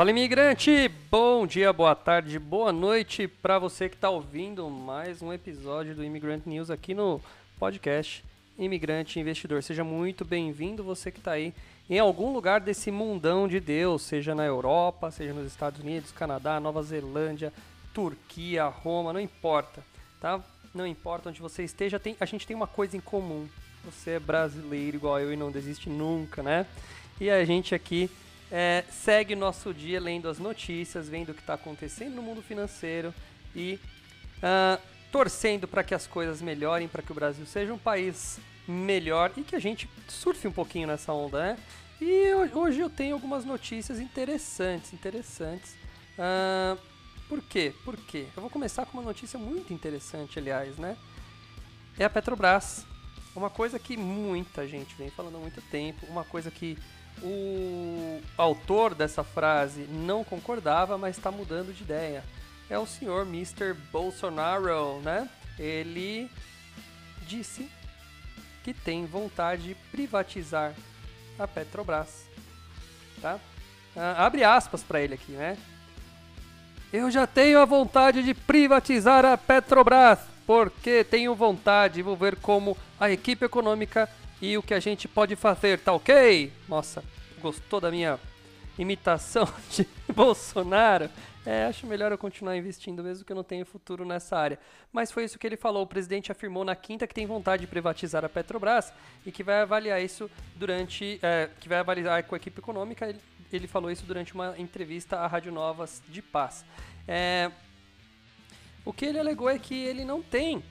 Fala imigrante, bom dia, boa tarde, boa noite para você que está ouvindo mais um episódio do Immigrant News aqui no podcast Imigrante Investidor. Seja muito bem-vindo você que está aí em algum lugar desse mundão de Deus, seja na Europa, seja nos Estados Unidos, Canadá, Nova Zelândia, Turquia, Roma, não importa, tá? Não importa onde você esteja, tem, a gente tem uma coisa em comum. Você é brasileiro igual eu e não desiste nunca, né? E a gente aqui é, segue nosso dia lendo as notícias, vendo o que está acontecendo no mundo financeiro e uh, torcendo para que as coisas melhorem, para que o Brasil seja um país melhor e que a gente surfe um pouquinho nessa onda, né? E hoje eu tenho algumas notícias interessantes, interessantes. Uh, por quê? Por quê? Eu vou começar com uma notícia muito interessante, aliás, né? É a Petrobras. Uma coisa que muita gente vem falando há muito tempo, uma coisa que o autor dessa frase não concordava, mas está mudando de ideia. É o senhor Mr. Bolsonaro, né? Ele disse que tem vontade de privatizar a Petrobras, tá? Ah, abre aspas para ele aqui, né? Eu já tenho a vontade de privatizar a Petrobras, porque tenho vontade, vou ver como a equipe econômica e o que a gente pode fazer, tá ok? Nossa, gostou da minha imitação de Bolsonaro? É, acho melhor eu continuar investindo, mesmo que eu não tenha futuro nessa área. Mas foi isso que ele falou. O presidente afirmou na quinta que tem vontade de privatizar a Petrobras e que vai avaliar isso durante. É, que vai avaliar com a equipe econômica. Ele, ele falou isso durante uma entrevista à Rádio Novas de Paz. É, o que ele alegou é que ele não tem,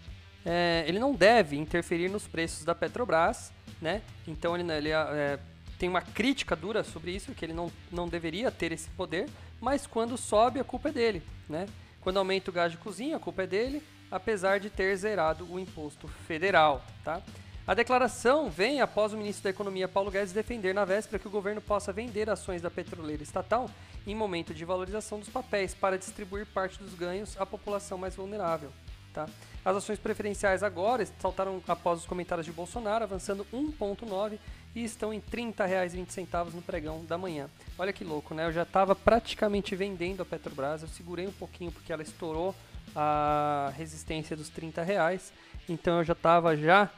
é, ele não deve interferir nos preços da Petrobras, né? Então ele, ele é, tem uma crítica dura sobre isso, que ele não, não deveria ter esse poder, mas quando sobe a culpa é dele, né? Quando aumenta o gás de cozinha, a culpa é dele, apesar de ter zerado o imposto federal, tá? A declaração vem após o ministro da Economia Paulo Guedes defender na véspera que o governo possa vender ações da petroleira estatal em momento de valorização dos papéis para distribuir parte dos ganhos à população mais vulnerável. Tá? As ações preferenciais agora saltaram após os comentários de Bolsonaro, avançando 1,9 e estão em R$ 30,20 no pregão da manhã. Olha que louco, né? Eu já estava praticamente vendendo a Petrobras, eu segurei um pouquinho porque ela estourou a resistência dos 30 reais, então eu já estava já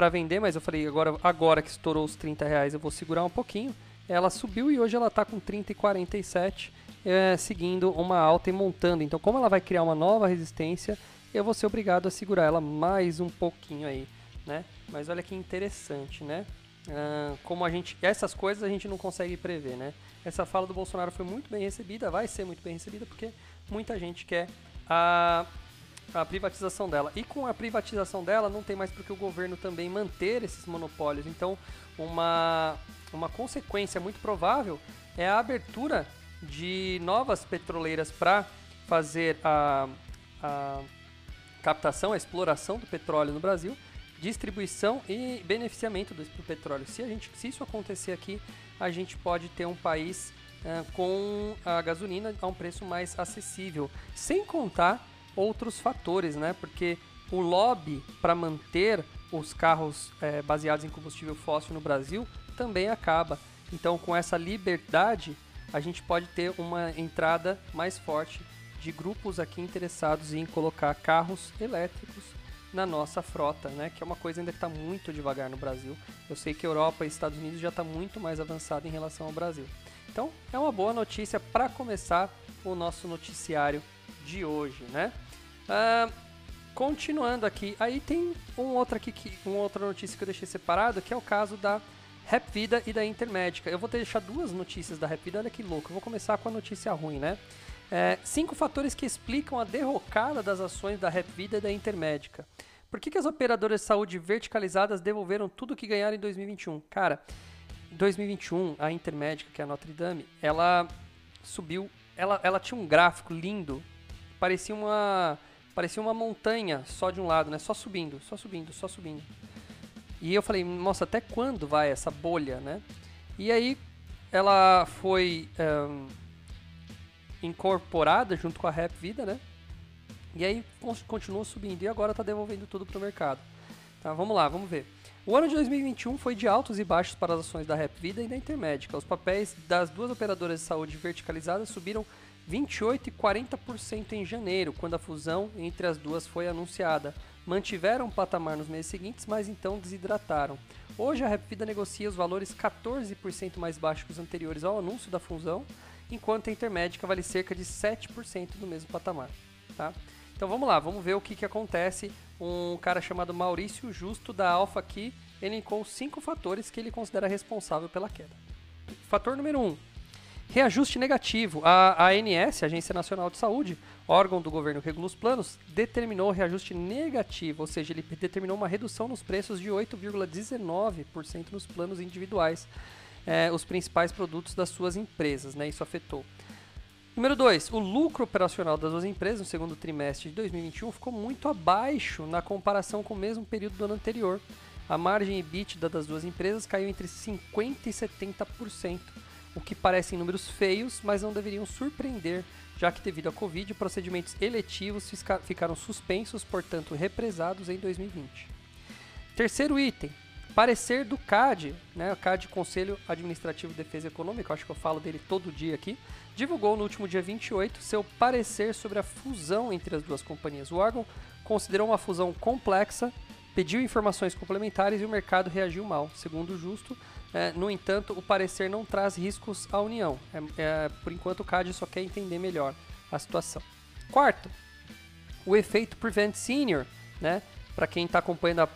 para vender, mas eu falei, agora, agora que estourou os 30 reais, eu vou segurar um pouquinho. Ela subiu e hoje ela está com 30 e 47, é, seguindo uma alta e montando. Então, como ela vai criar uma nova resistência, eu vou ser obrigado a segurar ela mais um pouquinho aí, né? Mas olha que interessante, né? Ah, como a gente, essas coisas a gente não consegue prever, né? Essa fala do Bolsonaro foi muito bem recebida, vai ser muito bem recebida porque muita gente quer a a privatização dela. E com a privatização dela, não tem mais porque o governo também manter esses monopólios. Então, uma, uma consequência muito provável é a abertura de novas petroleiras para fazer a, a captação, a exploração do petróleo no Brasil, distribuição e beneficiamento do, petróleo. Se, a gente, se isso acontecer aqui, a gente pode ter um país uh, com a gasolina a um preço mais acessível, sem contar outros fatores, né? Porque o lobby para manter os carros é, baseados em combustível fóssil no Brasil também acaba. Então, com essa liberdade, a gente pode ter uma entrada mais forte de grupos aqui interessados em colocar carros elétricos na nossa frota, né? Que é uma coisa ainda que está muito devagar no Brasil. Eu sei que Europa e Estados Unidos já está muito mais avançado em relação ao Brasil. Então é uma boa notícia para começar o nosso noticiário de hoje, né? Ah, continuando aqui, aí tem um outro aqui, que, uma outra notícia que eu deixei separado, que é o caso da Rap Vida e da Intermédica. Eu vou deixar duas notícias da Rap Vida, olha que louco. Eu vou começar com a notícia ruim, né? É, cinco fatores que explicam a derrocada das ações da Rap Vida e da Intermédica. Por que, que as operadoras de saúde verticalizadas devolveram tudo que ganharam em 2021? Cara, em 2021, a Intermédica, que é a Notre Dame, ela subiu, ela, ela tinha um gráfico lindo, parecia uma, parecia uma montanha só de um lado, né? Só subindo, só subindo, só subindo. E eu falei, nossa, até quando vai essa bolha, né? E aí ela foi um, incorporada junto com a Rap Vida, né? E aí continuou subindo e agora está devolvendo tudo para o mercado. Tá, vamos lá, vamos ver. O ano de 2021 foi de altos e baixos para as ações da Rap Vida e da Intermédica. Os papéis das duas operadoras de saúde verticalizadas subiram 28 e 40% em janeiro, quando a fusão entre as duas foi anunciada mantiveram o patamar nos meses seguintes, mas então desidrataram. Hoje a Repvida negocia os valores 14% mais baixos que os anteriores ao anúncio da fusão, enquanto a Intermédica vale cerca de 7% do mesmo patamar. Tá? Então vamos lá, vamos ver o que, que acontece. Um cara chamado Maurício Justo da Alpha aqui elencou cinco fatores que ele considera responsável pela queda. Fator número 1. Um, reajuste negativo. A ANS, Agência Nacional de Saúde, órgão do governo que regula os planos, determinou reajuste negativo, ou seja, ele determinou uma redução nos preços de 8,19% nos planos individuais, é, os principais produtos das suas empresas, né? Isso afetou. Número 2, o lucro operacional das duas empresas no segundo trimestre de 2021 ficou muito abaixo na comparação com o mesmo período do ano anterior. A margem EBITDA das duas empresas caiu entre 50% e 70%, o que parecem números feios, mas não deveriam surpreender já que devido à Covid, procedimentos eletivos ficaram suspensos, portanto represados em 2020. Terceiro item, parecer do CAD, né, o CAD Conselho Administrativo de Defesa Econômica, acho que eu falo dele todo dia aqui, divulgou no último dia 28 seu parecer sobre a fusão entre as duas companhias. O órgão considerou uma fusão complexa, pediu informações complementares e o mercado reagiu mal. Segundo o Justo, é, no entanto, o parecer não traz riscos à União. É, é, por enquanto, o CAD só quer entender melhor a situação. Quarto, o efeito Prevent Senior, né? Para quem está acompanhando a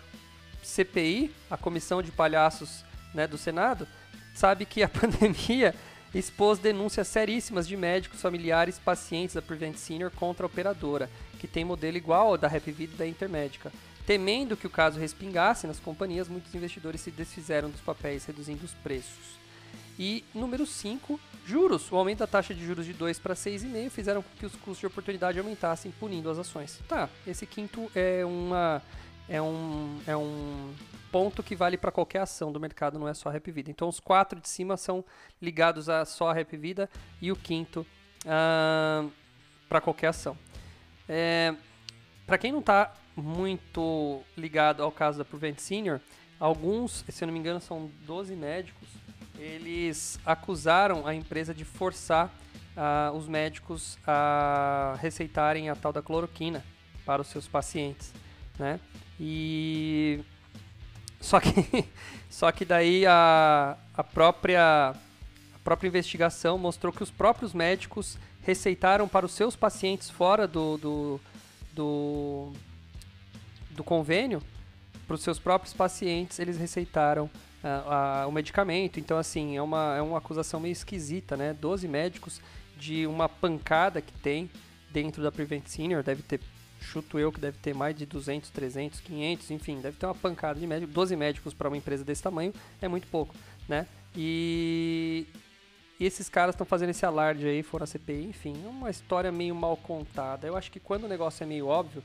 CPI, a Comissão de Palhaços né, do Senado, sabe que a pandemia expôs denúncias seríssimas de médicos, familiares, pacientes da Prevent Senior contra a operadora, que tem modelo igual ao da RepVid e da Intermédica. Temendo que o caso respingasse nas companhias, muitos investidores se desfizeram dos papéis, reduzindo os preços. E número 5, juros. O aumento da taxa de juros de 2 para 6,5 fizeram com que os custos de oportunidade aumentassem, punindo as ações. Tá, esse quinto é uma é um, é um ponto que vale para qualquer ação do mercado, não é só a Rap Vida. Então os quatro de cima são ligados a só a Rap Vida e o quinto uh, ah, para qualquer ação. É, para quem não está muito ligado ao caso da Prevent Senior, alguns, se eu não me engano, são 12 médicos, eles acusaram a empresa de forçar uh, os médicos a receitarem a tal da cloroquina para os seus pacientes, né? E só que só que daí a, a própria a própria investigação mostrou que os próprios médicos receitaram para os seus pacientes fora do, do, do do convênio, para os seus próprios pacientes, eles receitaram uh, uh, o medicamento. Então, assim, é uma, é uma acusação meio esquisita, né? 12 médicos de uma pancada que tem dentro da Prevent Senior, deve ter, chuto eu, que deve ter mais de 200, 300, 500, enfim, deve ter uma pancada de médicos. 12 médicos para uma empresa desse tamanho é muito pouco, né? E, e esses caras estão fazendo esse alarde aí, foram a CPI, enfim, é uma história meio mal contada. Eu acho que quando o negócio é meio óbvio,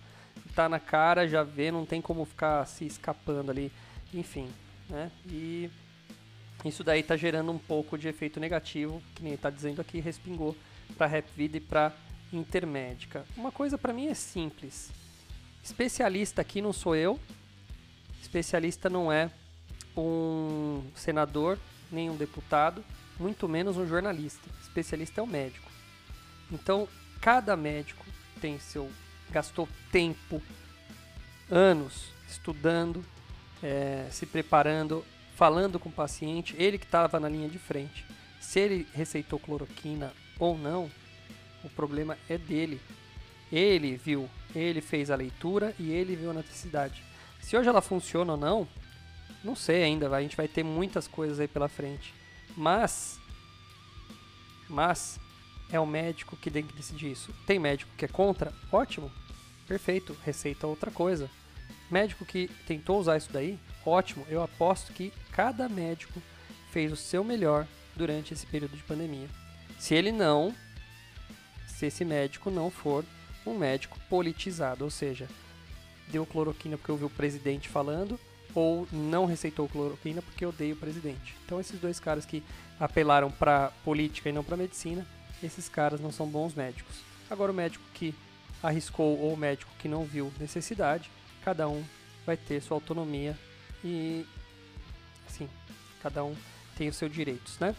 tá na cara, já vê, não tem como ficar se escapando ali, enfim, né? E isso daí tá gerando um pouco de efeito negativo, que nem tá dizendo aqui, respingou para Rap Vida e para Intermédica. Uma coisa para mim é simples. Especialista aqui não sou eu. Especialista não é um senador, nem um deputado, muito menos um jornalista. Especialista é o um médico. Então, cada médico tem seu gastou tempo, anos estudando, é, se preparando, falando com o paciente, ele que estava na linha de frente. Se ele receitou cloroquina ou não, o problema é dele. Ele viu, ele fez a leitura e ele viu a necessidade. Se hoje ela funciona ou não, não sei ainda, a gente vai ter muitas coisas aí pela frente. Mas, mas é o médico que tem que decidir isso. Tem médico que é contra? Ótimo, perfeito, receita outra coisa. Médico que tentou usar isso daí? Ótimo, eu aposto que cada médico fez o seu melhor durante esse período de pandemia. Se ele não, se esse médico não for um médico politizado, ou seja, deu cloroquina porque ouviu o presidente falando, ou não receitou cloroquina porque odeia o presidente. Então esses dois caras que apelaram para política e não para medicina, esses caras não são bons médicos. Agora o médico que arriscou ou o médico que não viu necessidade, cada um vai ter sua autonomia e assim, cada um tem os seus direitos, né?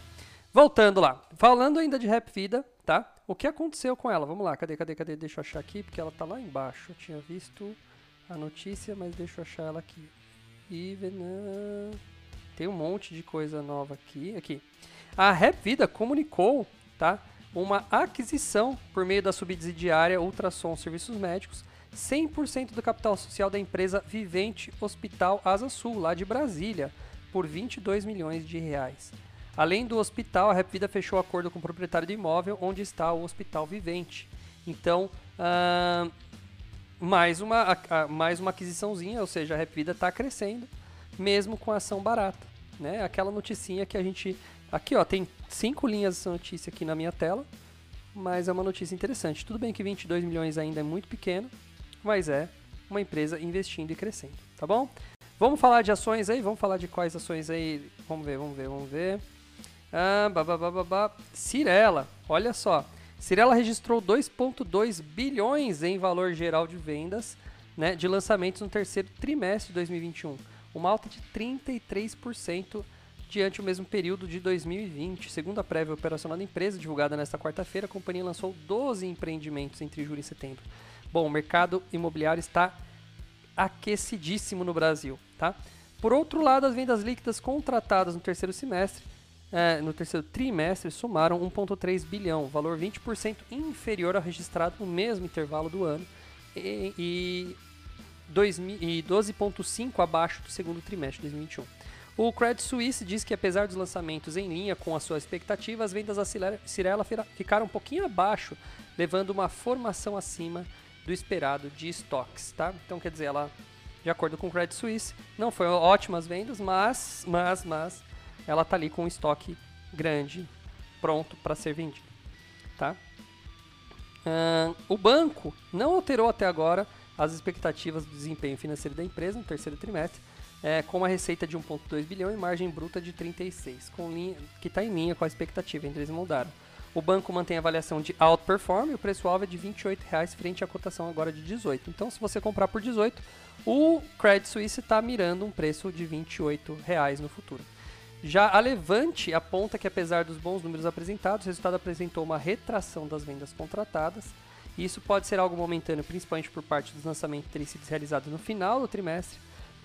Voltando lá, falando ainda de Rap Vida, tá? O que aconteceu com ela? Vamos lá, cadê, cadê, cadê? Deixa eu achar aqui, porque ela tá lá embaixo. Eu tinha visto a notícia, mas deixa eu achar ela aqui. Ivena. Tem um monte de coisa nova aqui. Aqui. A Rap Vida comunicou, tá? Uma aquisição por meio da subsidiária Ultrassom Serviços Médicos, 100% do capital social da empresa Vivente Hospital Asa Sul, lá de Brasília, por 22 milhões de reais. Além do hospital, a Rap Vida fechou acordo com o proprietário do imóvel onde está o Hospital Vivente. Então, uh, mais, uma, uh, mais uma aquisiçãozinha, ou seja, a Rap Vida está crescendo, mesmo com ação barata. Né? Aquela noticinha que a gente... Aqui, ó, tem cinco linhas dessa notícia aqui na minha tela, mas é uma notícia interessante. Tudo bem que 22 milhões ainda é muito pequeno, mas é uma empresa investindo e crescendo, tá bom? Vamos falar de ações aí? Vamos falar de quais ações aí? Vamos ver, vamos ver, vamos ver. Ah, Cirela, olha só. Cirela registrou 2,2 bilhões em valor geral de vendas né, de lançamentos no terceiro trimestre de 2021, uma alta de 33% diante o mesmo período de 2020. Segundo a prévia operacional da empresa, divulgada nesta quarta-feira, a companhia lançou 12 empreendimentos entre julho e setembro. Bom, o mercado imobiliário está aquecidíssimo no Brasil, tá? Por outro lado, as vendas líquidas contratadas no terceiro semestre é, no terceiro trimestre somaram 1,3 bilhão, valor 20% inferior ao registrado no mesmo intervalo do ano e, e, e 12,5% abaixo do segundo trimestre de 2021. O Credit Suisse diz que, apesar dos lançamentos em linha com a sua expectativa, as vendas da Cirela ficaram um pouquinho abaixo, levando uma formação acima do esperado de estoques. Tá? Então, quer dizer, ela, de acordo com o Credit Suisse, não foi ótimas vendas, mas, mas, mas ela tá ali com um estoque grande, pronto para ser vendido, tá? O banco não alterou até agora as expectativas do desempenho financeiro da empresa no terceiro trimestre, é, com uma receita de 1,2 bilhão e margem bruta de 36, com linha, que está em linha com a expectativa, entre eles mudaram. O banco mantém a avaliação de outperform e o preço-alvo é de R$ 28,00 frente à cotação agora de 18. Então, se você comprar por 18, o Credit Suisse está mirando um preço de R$ 28,00 no futuro. Já a Levante aponta que, apesar dos bons números apresentados, o resultado apresentou uma retração das vendas contratadas. Isso pode ser algo momentâneo, principalmente por parte dos lançamentos sido realizados no final do trimestre,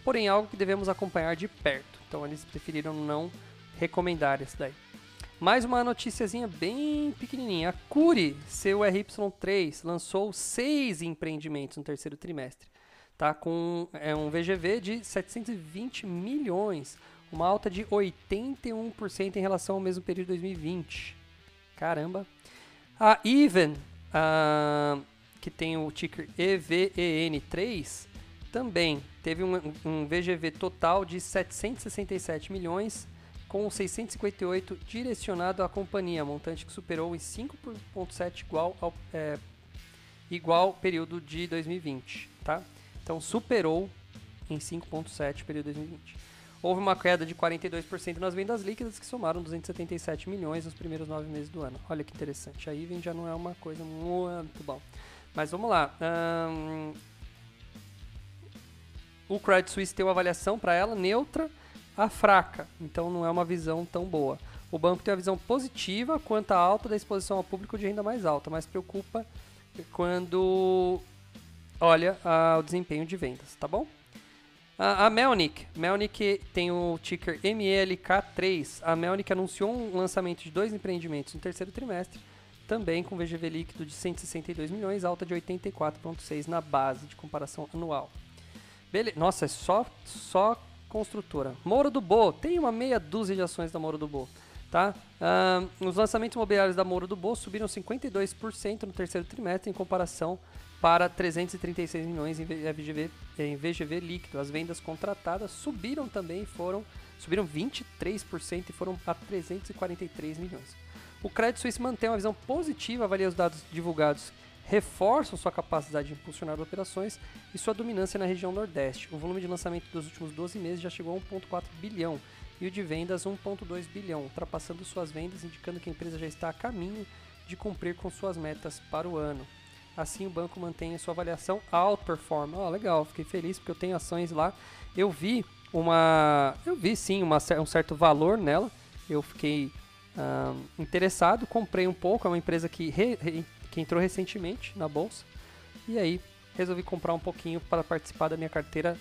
porém algo que devemos acompanhar de perto. Então eles preferiram não recomendar isso daí. Mais uma noticiazinha bem pequenininha. A Curi, seu RY3, lançou seis empreendimentos no terceiro trimestre, tá? com é um VGV de 720 milhões, uma alta de 81% em relação ao mesmo período de 2020. Caramba. A Even, uh, que tem o ticker EVEN3, também teve um, um VGV total de 767 milhões, com 658 direcionado à companhia, montante que superou em 5,7 igual ao é, igual período de 2020, tá? Então superou em 5,7 período de 2020. Houve uma queda de 42% nas vendas líquidas, que somaram 277 milhões nos primeiros nove meses do ano. Olha que interessante. A Even já não é uma coisa muito bom. Mas vamos lá. Um, o Credit Suisse tem uma avaliação para ela neutra a fraca, então não é uma visão tão boa. O banco tem uma visão positiva quanto à alta da exposição ao público de renda mais alta, mas preocupa quando olha ah, o desempenho de vendas, tá bom? A, a Melnick, Melnick tem o ticker MELK3. A Melnick anunciou um lançamento de dois empreendimentos no terceiro trimestre, também com VGV líquido de 162 milhões, alta de 84,6 na base de comparação anual. Beleza. Nossa, é só, só construtora. Moro do Bo, tem uma meia dúzia de ações da Moro do Bo. Tá? Uh, os lançamentos imobiliários da Moro do Bo subiram 52% no terceiro trimestre em comparação para 336 milhões em VGV, em VGV líquido. As vendas contratadas subiram também, foram subiram 23% e foram a 343 milhões. O Credit Suisse mantém uma visão positiva, avalia os dados divulgados, reforçam sua capacidade de impulsionar operações e sua dominância na região Nordeste. O volume de lançamento dos últimos 12 meses já chegou a 1,4 bilhão e o de vendas 1,2 bilhão, ultrapassando suas vendas, indicando que a empresa já está a caminho de cumprir com suas metas para o ano. Assim, o banco mantém a sua avaliação outperform. Oh, legal, fiquei feliz porque eu tenho ações lá. Eu vi uma, eu vi sim uma, um certo valor nela. Eu fiquei uh, interessado, comprei um pouco. É uma empresa que, re, re, que entrou recentemente na bolsa. E aí resolvi comprar um pouquinho para participar da minha carteira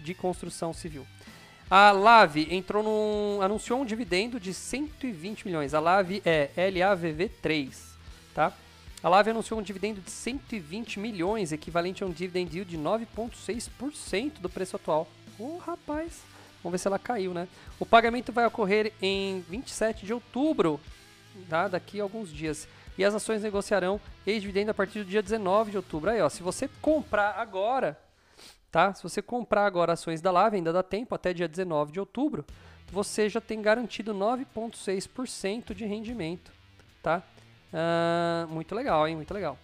de construção civil. A Lave entrou num, anunciou um dividendo de 120 milhões. A Lave é LAVV3, tá? A Lave anunciou um dividendo de 120 milhões, equivalente a um dividend yield de 9,6% do preço atual. Ô, oh, rapaz, vamos ver se ela caiu, né? O pagamento vai ocorrer em 27 de outubro, tá? daqui a alguns dias. E as ações negociarão ex-dividendo a partir do dia 19 de outubro. Aí, ó, se você comprar agora, tá? Se você comprar agora ações da Lave, ainda dá tempo, até dia 19 de outubro, você já tem garantido 9,6% de rendimento, tá? Uh, muito legal, hein? Muito legal.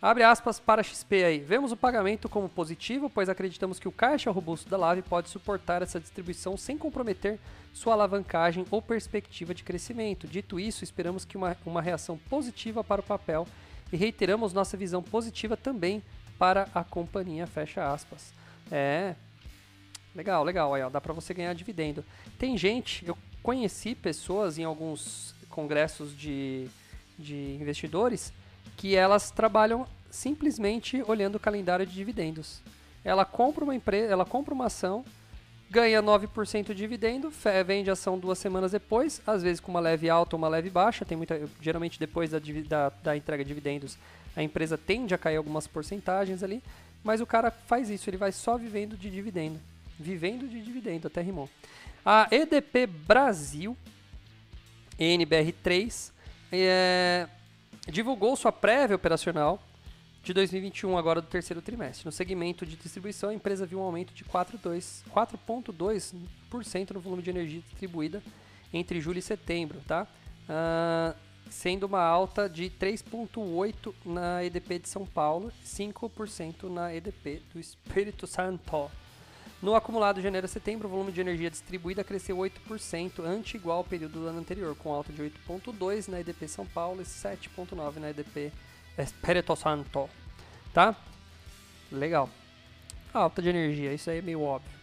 Abre aspas para XP aí. Vemos o pagamento como positivo, pois acreditamos que o caixa robusto da Lave pode suportar essa distribuição sem comprometer sua alavancagem ou perspectiva de crescimento. Dito isso, esperamos que uma, uma reação positiva para o papel e reiteramos nossa visão positiva também para a companhia. Fecha aspas. É. Legal, legal. Aí, ó, dá para você ganhar dividendo. Tem gente, eu conheci pessoas em alguns congressos de de investidores que elas trabalham simplesmente olhando o calendário de dividendos. Ela compra uma empresa, ela compra uma ação, ganha 9% de dividendo, vende a ação duas semanas depois, às vezes com uma leve alta ou uma leve baixa, tem muita, geralmente depois da, da, da entrega de dividendos, a empresa tende a cair algumas porcentagens ali, mas o cara faz isso, ele vai só vivendo de dividendo, vivendo de dividendo, até rimou. A EDP Brasil, NBR3, é, divulgou sua prévia operacional de 2021, agora do terceiro trimestre. No segmento de distribuição, a empresa viu um aumento de 4,2% no volume de energia distribuída entre julho e setembro, tá? Uh, sendo uma alta de 3,8% na EDP de São Paulo, 5% na EDP do Espírito Santo. No acumulado de janeiro a setembro, o volume de energia distribuída cresceu 8%, ante igual ao período do ano anterior, com alta de 8,2% na EDP São Paulo e 7,9% na EDP Espírito Santo. Tá? Legal. Alta de energia, isso aí é meio óbvio.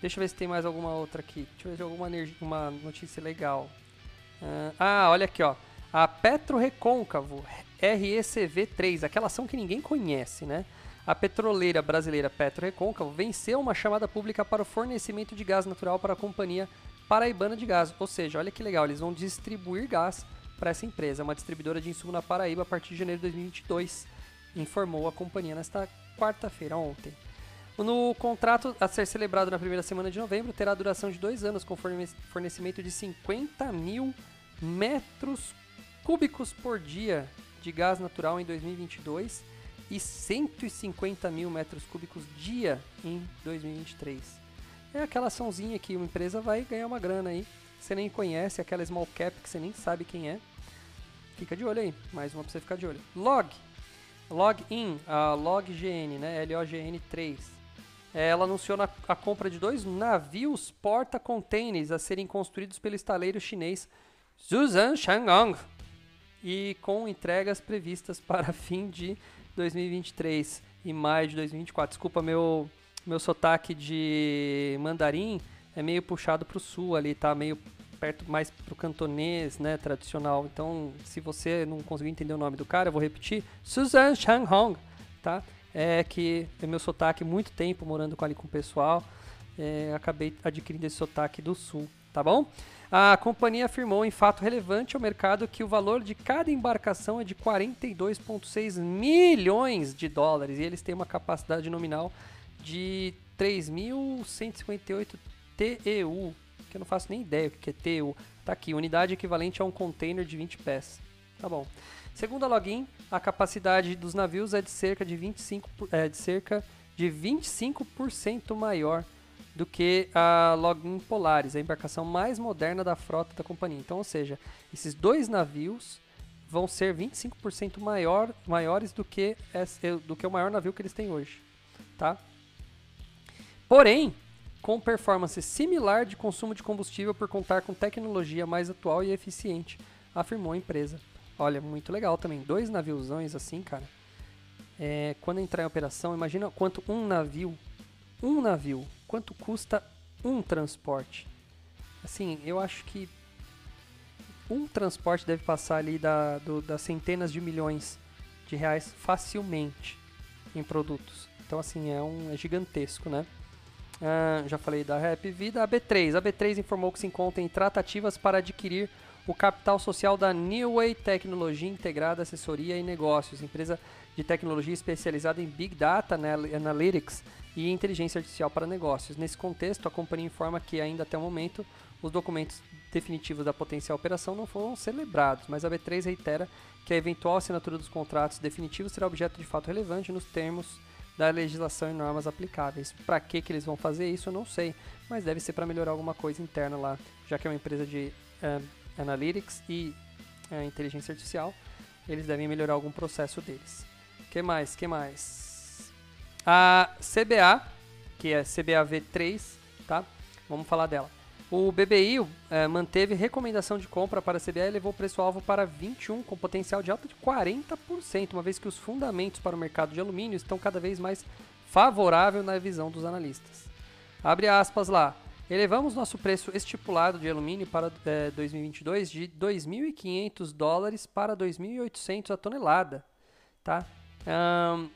Deixa eu ver se tem mais alguma outra aqui. Deixa eu ver se alguma energia, uma notícia legal. Uh, ah, olha aqui, ó. A Petro Recôncavo RECV3, aquela ação que ninguém conhece, né? A petroleira brasileira Petro Recôncavo venceu uma chamada pública para o fornecimento de gás natural para a companhia Paraibana de Gás. Ou seja, olha que legal, eles vão distribuir gás para essa empresa, uma distribuidora de insumo na Paraíba a partir de janeiro de 2022, informou a companhia nesta quarta-feira, ontem. No contrato a ser celebrado na primeira semana de novembro, terá duração de dois anos, com fornecimento de 50 mil metros cúbicos por dia de gás natural em 2022 e 150 mil metros cúbicos dia em 2023. É aquela açãozinha que uma empresa vai ganhar uma grana aí. Você nem conhece, aquela small cap que você nem sabe quem é. Fica de olho aí, mais uma pra você ficar de olho. Log. Login, a LogGN, né? LOGN3. Ela anunciou a compra de dois navios porta-containers a serem construídos pelo estaleiro chinês Zhuzhan Shangang e com entregas previstas para fim de 2023 e maio de 2024. Desculpa, meu, meu sotaque de mandarim é meio puxado para o sul ali, tá meio perto mais pro cantonês, né, tradicional. Então, se você não conseguiu entender o nome do cara, eu vou repetir. Suzan Changhong, tá? é que é meu sotaque muito tempo morando ali com o pessoal, é, acabei adquirindo esse sotaque do sul, tá bom? A companhia afirmou em fato relevante ao mercado que o valor de cada embarcação é de 42,6 milhões de dólares e eles têm uma capacidade nominal de 3.158 TEU, que eu não faço nem ideia o que é TEU. Tá aqui, unidade equivalente a um container de 20 pés. Tá bom. Segundo a Login, a capacidade dos navios é de cerca de 25, é, de cerca de 25% maior do que a Login Polaris, a embarcação mais moderna da frota da companhia. Então, ou seja, esses dois navios vão ser 25% maior, maiores do que, do que o maior navio que eles têm hoje. Tá? Porém, com performance similar de consumo de combustível por contar com tecnologia mais atual e eficiente, afirmou a empresa. Olha, muito legal também. Dois naviozões assim, cara. É, quando entrar em operação, imagina quanto um navio, um navio, quanto custa um transporte. Assim, eu acho que um transporte deve passar ali da, do, das centenas de milhões de reais facilmente em produtos. Então, assim, é, um, é gigantesco, né? Ah, já falei da Rap Vida. A B3. A B3 informou que se encontra em tratativas para adquirir o capital social da New Way Tecnologia Integrada Assessoria e Negócios, empresa de tecnologia especializada em Big Data Analytics e inteligência artificial para negócios. Nesse contexto, a companhia informa que ainda até o momento os documentos definitivos da potencial operação não foram celebrados, mas a B3 reitera que a eventual assinatura dos contratos definitivos será objeto de fato relevante nos termos da legislação e normas aplicáveis. Para que, que eles vão fazer isso, eu não sei, mas deve ser para melhorar alguma coisa interna lá, já que é uma empresa de uh, analytics e uh, inteligência artificial, eles devem melhorar algum processo deles. Que mais? Que mais? A CBA, que é CBAV3, tá? Vamos falar dela. O BBI é, manteve recomendação de compra para a CBA e levou o preço-alvo para 21, com potencial de alta de 40%, uma vez que os fundamentos para o mercado de alumínio estão cada vez mais favorável na visão dos analistas. Abre aspas lá. Elevamos nosso preço estipulado de alumínio para é, 2022 de 2.500 dólares para 2.800 a tonelada, tá? Um,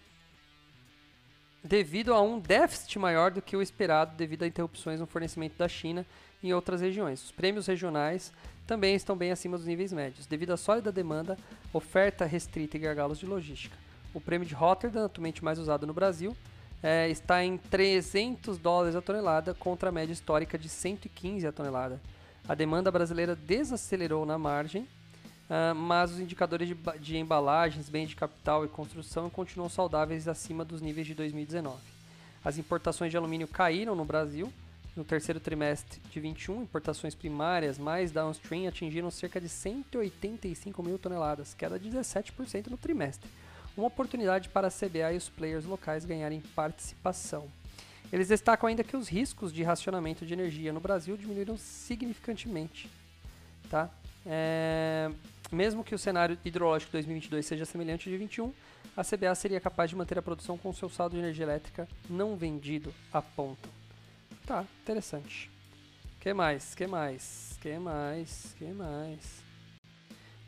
devido a um déficit maior do que o esperado devido a interrupções no fornecimento da China em outras regiões. Os prêmios regionais também estão bem acima dos níveis médios, devido à sólida demanda, oferta restrita e gargalos de logística. O prêmio de Rotterdam, atualmente mais usado no Brasil, é, está em 300 dólares a tonelada contra a média histórica de 115 a tonelada. A demanda brasileira desacelerou na margem, uh, mas os indicadores de, de embalagens, bens de capital e construção continuam saudáveis acima dos níveis de 2019. As importações de alumínio caíram no Brasil, no terceiro trimestre de 21, importações primárias mais downstream atingiram cerca de 185 mil toneladas, queda de 17% no trimestre. Uma oportunidade para a CBA e os players locais ganharem participação. Eles destacam ainda que os riscos de racionamento de energia no Brasil diminuíram significantemente. Tá? É... Mesmo que o cenário hidrológico de 2022 seja semelhante ao de 2021, a CBA seria capaz de manter a produção com seu saldo de energia elétrica não vendido, apontam. Tá, interessante. Que mais? Que mais? Que mais? Que mais?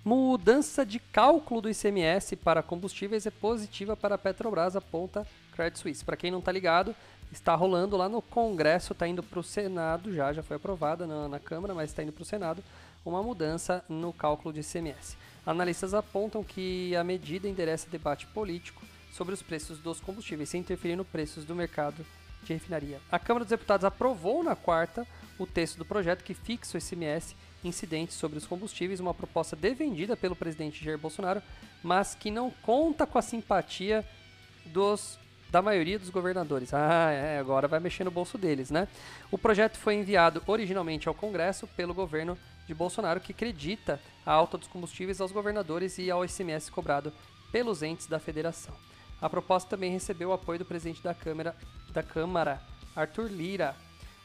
Mudança de cálculo do ICMS para combustíveis é positiva para a Petrobras, aponta Credit Suisse. Para quem não está ligado, está rolando lá no Congresso, está indo para o Senado já, já foi aprovada na, na Câmara, mas está indo para o Senado uma mudança no cálculo de ICMS. Analistas apontam que a medida endereça debate político sobre os preços dos combustíveis, sem interferir nos preços do mercado de refinaria. A Câmara dos Deputados aprovou na quarta o texto do projeto que fixa o ICMS incidente sobre os combustíveis, uma proposta defendida pelo presidente Jair Bolsonaro, mas que não conta com a simpatia dos da maioria dos governadores. Ah, é, agora vai mexer no bolso deles, né? O projeto foi enviado originalmente ao Congresso pelo governo de Bolsonaro, que acredita a alta dos combustíveis aos governadores e ao ICMS cobrado pelos entes da federação. A proposta também recebeu o apoio do presidente da Câmara, da Câmara Arthur Lira.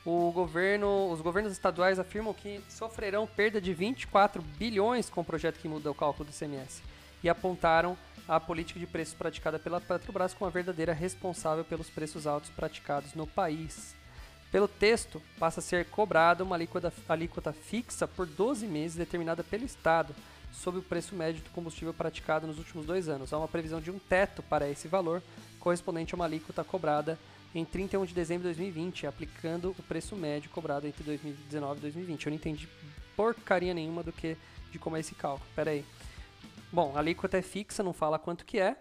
O governo, os governos estaduais afirmam que sofrerão perda de 24 bilhões com o projeto que muda o cálculo do ICMS e apontaram a política de preços praticada pela Petrobras como a verdadeira responsável pelos preços altos praticados no país. Pelo texto, passa a ser cobrada uma alíquota, alíquota fixa por 12 meses determinada pelo Estado, sobre o preço médio do combustível praticado nos últimos dois anos. Há uma previsão de um teto para esse valor, correspondente a uma alíquota cobrada em 31 de dezembro de 2020, aplicando o preço médio cobrado entre 2019 e 2020. Eu não entendi porcaria nenhuma do que de como é esse cálculo. Pera aí. Bom, a alíquota é fixa, não fala quanto que é.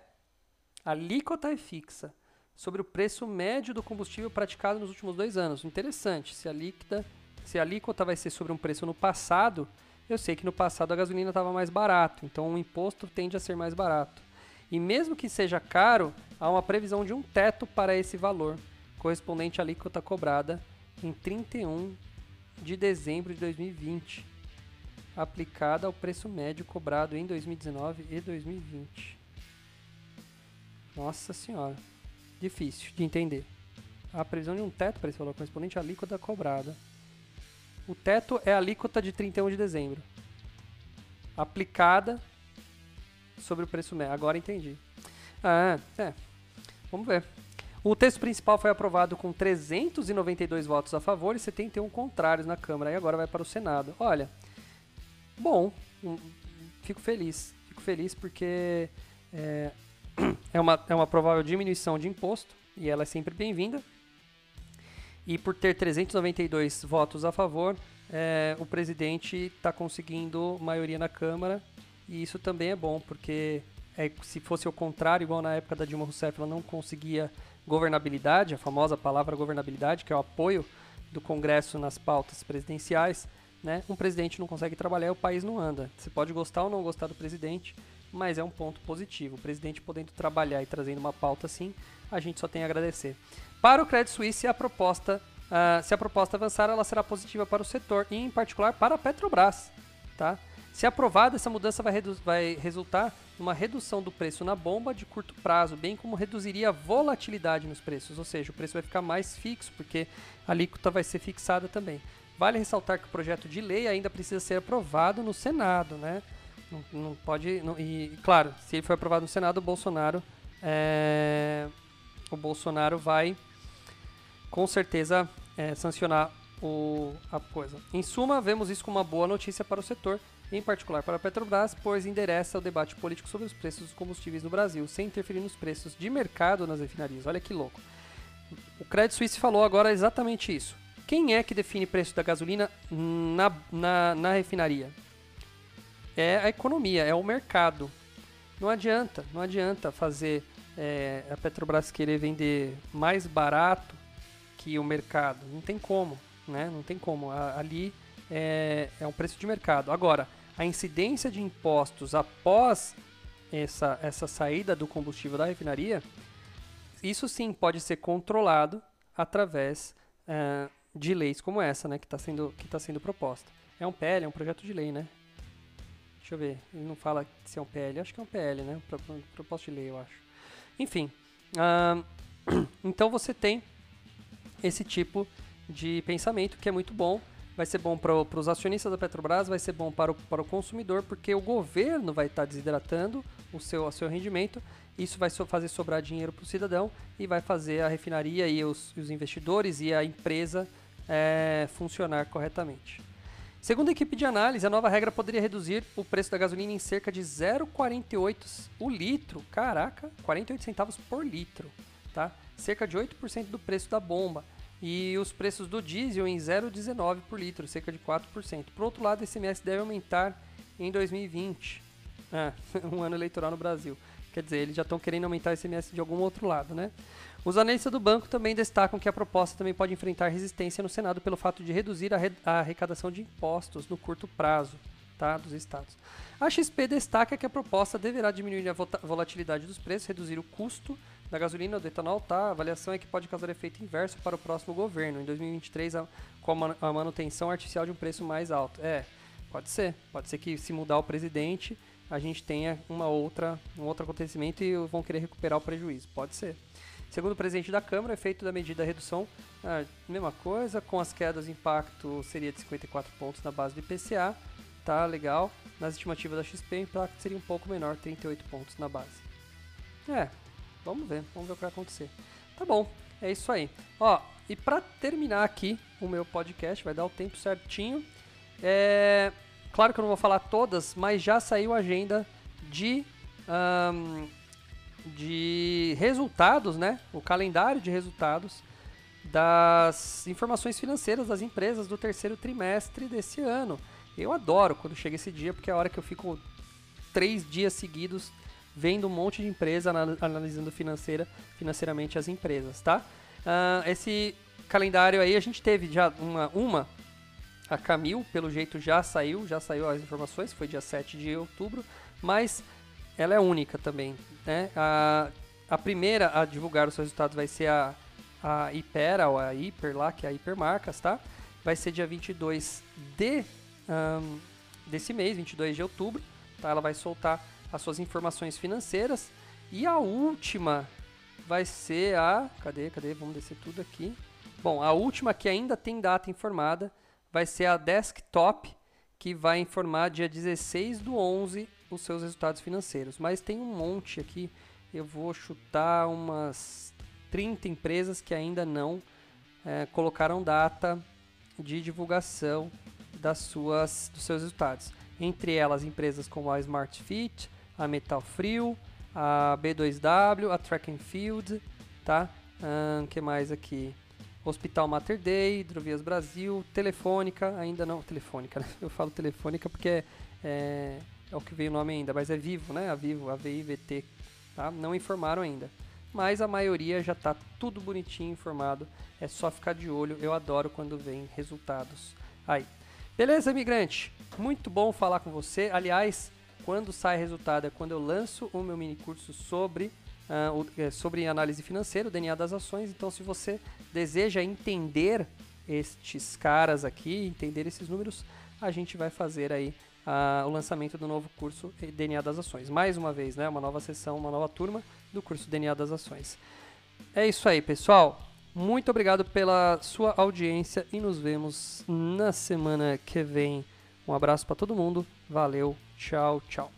A alíquota é fixa sobre o preço médio do combustível praticado nos últimos dois anos. Interessante, se a, líquida, se a alíquota vai ser sobre um preço no passado, eu sei que no passado a gasolina estava mais barato, então o imposto tende a ser mais barato. E mesmo que seja caro, há uma previsão de um teto para esse valor, correspondente à alíquota cobrada em 31 de dezembro de 2020, aplicada ao preço médio cobrado em 2019 e 2020. Nossa senhora, difícil de entender. A previsão de um teto para esse valor correspondente à alíquota cobrada. O teto é a alíquota de 31 de dezembro, aplicada sobre o preço médio. Agora entendi. Ah, é. Vamos ver. O texto principal foi aprovado com 392 votos a favor e 71 contrários na Câmara. E agora vai para o Senado. Olha, bom, hum, fico feliz. Fico feliz porque é, é, uma, é uma provável diminuição de imposto e ela é sempre bem-vinda. E por ter 392 votos a favor, é, o presidente está conseguindo maioria na Câmara e isso também é bom, porque é, se fosse o contrário, igual na época da Dilma Rousseff, ela não conseguia governabilidade, a famosa palavra governabilidade, que é o apoio do Congresso nas pautas presidenciais, né? Um presidente não consegue trabalhar o país não anda. Você pode gostar ou não gostar do presidente, mas é um ponto positivo. O presidente podendo trabalhar e trazendo uma pauta assim, a gente só tem a agradecer. Para o Credit Suisse, a proposta, uh, se a proposta avançar, ela será positiva para o setor e, em particular, para a Petrobras, tá? Se aprovada, essa mudança vai, vai resultar numa redução do preço na bomba de curto prazo, bem como reduziria a volatilidade nos preços, ou seja, o preço vai ficar mais fixo, porque a alíquota vai ser fixada também. Vale ressaltar que o projeto de lei ainda precisa ser aprovado no Senado, né? Não, não pode. Não, e, claro, se ele for aprovado no Senado, o Bolsonaro. É, o Bolsonaro vai com certeza é, sancionar o, a coisa. Em suma, vemos isso como uma boa notícia para o setor, em particular para a Petrobras, pois endereça o debate político sobre os preços dos combustíveis no Brasil, sem interferir nos preços de mercado nas refinarias. Olha que louco. O Credit Suisse falou agora exatamente isso. Quem é que define preço da gasolina na, na, na refinaria? É a economia, é o mercado. Não adianta, não adianta fazer é, a Petrobras querer vender mais barato que o mercado. Não tem como, né? Não tem como. ali é, é um preço de mercado. Agora, a incidência de impostos após essa, essa saída do combustível da refinaria, isso sim pode ser controlado através uh, de leis como essa, né, que está sendo, que tá sendo proposta. É um PL, é um projeto de lei, né? Deixa eu ver, ele não fala se é um PL, acho que é um PL, né? Proposta de lei, eu acho. Enfim, uh, então você tem esse tipo de pensamento que é muito bom vai ser bom para os acionistas da Petrobras, vai ser bom para o, para o consumidor, porque o governo vai estar tá desidratando o seu, o seu rendimento, isso vai fazer sobrar dinheiro para o cidadão e vai fazer a refinaria e os, os investidores e a empresa é, funcionar corretamente. Segundo a equipe de análise, a nova regra poderia reduzir o preço da gasolina em cerca de 0,48 o litro. Caraca, 48 centavos por litro, tá? Cerca de 8% do preço da bomba e os preços do diesel em 0,19 por litro, cerca de 4%. Por outro lado, esse ICMS deve aumentar em 2020, ah, um ano eleitoral no Brasil. Quer dizer, eles já estão querendo aumentar esse ICMS de algum outro lado, né? Os analistas do banco também destacam que a proposta também pode enfrentar resistência no Senado pelo fato de reduzir a, a arrecadação de impostos no curto prazo tá, dos estados. A XP destaca que a proposta deverá diminuir a volatilidade dos preços, reduzir o custo da gasolina ou do etanol, tá? A avaliação é que pode causar efeito inverso para o próximo governo, em 2023, a, com a manutenção artificial de um preço mais alto. É, pode ser. Pode ser que se mudar o presidente, a gente tenha uma outra, um outro acontecimento e vão querer recuperar o prejuízo. Pode ser. Segundo o presidente da Câmara, o efeito da medida redução, a mesma coisa, com as quedas, o impacto seria de 54 pontos na base do IPCA, tá legal. Nas estimativas da XP, o impacto seria um pouco menor, 38 pontos na base. É, Vamos ver, vamos ver o que vai acontecer. Tá bom, é isso aí. Ó, e para terminar aqui o meu podcast, vai dar o tempo certinho. É, claro que eu não vou falar todas, mas já saiu a agenda de um, de resultados, né? O calendário de resultados das informações financeiras das empresas do terceiro trimestre desse ano. Eu adoro quando chega esse dia, porque é a hora que eu fico três dias seguidos vendo um monte de empresa analisando financeira, financeiramente as empresas, tá? Uh, esse calendário aí a gente teve já uma, uma a Camil, pelo jeito já saiu, já saiu as informações, foi dia 7 de outubro, mas ela é única também, né? A, a primeira a divulgar os resultados vai ser a, a Hypera, ou a Hiper lá, que é a Hipermarcas, tá? Vai ser dia 22 de, um, desse mês, 22 de outubro, tá? Ela vai soltar as suas informações financeiras. E a última vai ser a... Cadê, cadê? Vamos descer tudo aqui. Bom, a última que ainda tem data informada vai ser a Desktop, que vai informar dia 16 do 11 os seus resultados financeiros. Mas tem um monte aqui, eu vou chutar umas 30 empresas que ainda não é, colocaram data de divulgação das suas, dos seus resultados. Entre elas, empresas como a Smart Fit, a Metal Frio, a B2W, a Track and Field, tá? Um, que mais aqui? Hospital Mater Dei, Hidrovias Brasil, Telefônica, ainda não, Telefônica, né? Eu falo Telefônica porque é, é, o que veio o nome ainda, mas é Vivo, né? A Vivo, a VIVT, tá? Não informaram ainda. Mas a maioria já está tudo bonitinho informado, é só ficar de olho. Eu adoro quando vem resultados aí. Beleza, imigrante? Muito bom falar com você. Aliás, quando sai resultado é quando eu lanço o meu mini curso sobre uh, sobre análise financeira, o DNA das ações. Então, se você deseja entender estes caras aqui, entender esses números, a gente vai fazer aí o lançamento do novo curso DNA das ações. Mais uma vez, né, uma nova sessão, uma nova turma do curso DNA das ações. É isso aí, pessoal. Muito obrigado pela sua audiência e nos vemos na semana que vem. Um abraço para todo mundo. Valeu. Tchau, tchau.